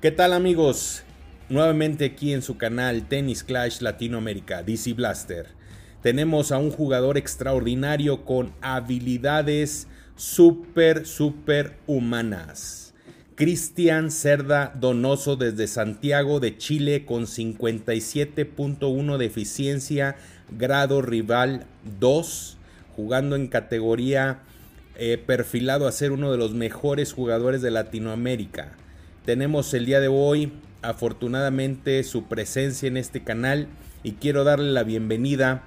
¿Qué tal amigos? Nuevamente aquí en su canal Tennis Clash Latinoamérica, DC Blaster. Tenemos a un jugador extraordinario con habilidades súper, súper humanas. Cristian Cerda Donoso desde Santiago de Chile con 57.1 de eficiencia, grado rival 2, jugando en categoría eh, perfilado a ser uno de los mejores jugadores de Latinoamérica. Tenemos el día de hoy afortunadamente su presencia en este canal y quiero darle la bienvenida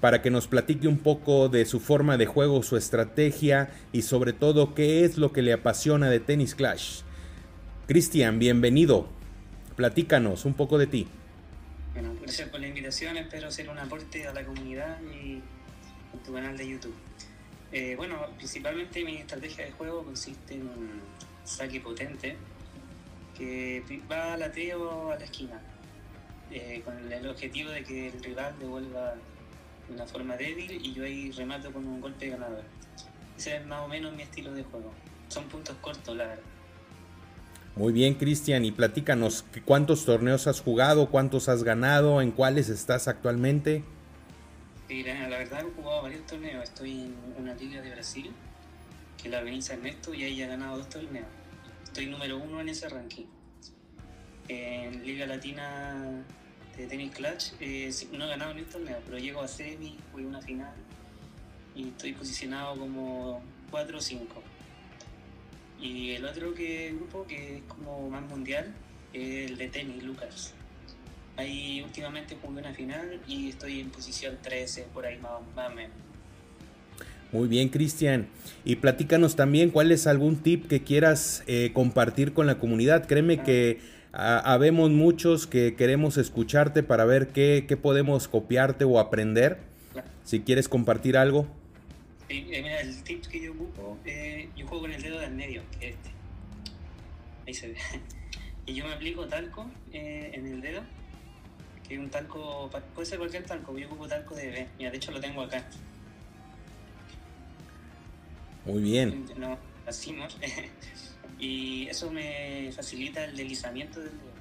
para que nos platique un poco de su forma de juego, su estrategia y sobre todo qué es lo que le apasiona de Tennis Clash. Cristian, bienvenido. Platícanos un poco de ti. Bueno, gracias por la invitación, espero ser un aporte a la comunidad y a tu canal de YouTube. Eh, bueno, principalmente mi estrategia de juego consiste en un saque potente, que va al ateo a la esquina, eh, con el objetivo de que el rival devuelva de una forma débil y yo ahí remato con un golpe ganador. Ese es más o menos mi estilo de juego. Son puntos cortos, la verdad. Muy bien, Cristian, y platícanos, ¿cuántos torneos has jugado? ¿Cuántos has ganado? ¿En cuáles estás actualmente? Sí, la verdad he jugado varios torneos. Estoy en una liga de Brasil, que la organiza Ernesto, y ahí he ganado dos torneos estoy número uno en ese ranking. En Liga Latina de Tennis Clutch eh, no he ganado ni un torneo, pero llego a semi, fui a una final y estoy posicionado como 4 o 5. Y el otro que, grupo que es como más mundial es el de tenis, Lucas. Ahí últimamente jugué una final y estoy en posición 13, por ahí más, o. Muy bien, Cristian. Y platícanos también cuál es algún tip que quieras eh, compartir con la comunidad. Créeme que habemos muchos que queremos escucharte para ver qué, podemos copiarte o aprender. Si quieres compartir algo. Sí, eh, mira, el tip que yo ocupo, eh, yo juego con el dedo del medio, que es este. Ahí se ve. Y yo me aplico talco en el dedo, que es un talco, puede ser cualquier talco, yo ocupo talco de bebé. Mira, de hecho lo tengo acá. Muy bien. No, hacemos. y eso me facilita el deslizamiento del dedo.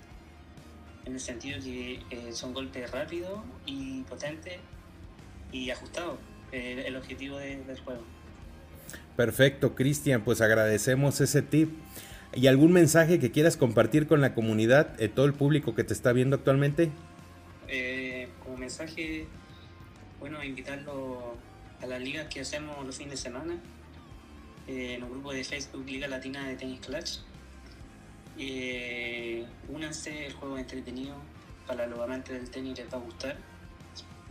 En el sentido que eh, son golpes rápidos y potentes y ajustados. Eh, el objetivo del juego. Perfecto, Cristian. Pues agradecemos ese tip. ¿Y algún mensaje que quieras compartir con la comunidad, eh, todo el público que te está viendo actualmente? como mensaje, bueno, invitarlo a las ligas que hacemos los fines de semana, eh, en un grupo de Facebook Liga Latina de Tennis Clutch. Eh, únanse, el juego es entretenido, para los amantes del tenis les va a gustar.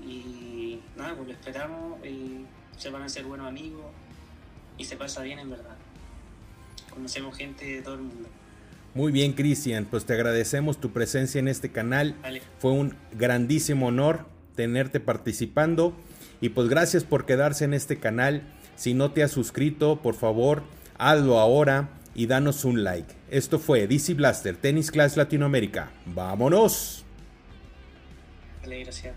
Y nada, pues lo esperamos, y se van a hacer buenos amigos y se pasa bien en verdad. Conocemos gente de todo el mundo. Muy bien, Cristian, pues te agradecemos tu presencia en este canal. Fue un grandísimo honor tenerte participando y pues gracias por quedarse en este canal. Si no te has suscrito, por favor, hazlo ahora y danos un like. Esto fue DC Blaster, Tennis Class Latinoamérica. ¡Vámonos! gracias.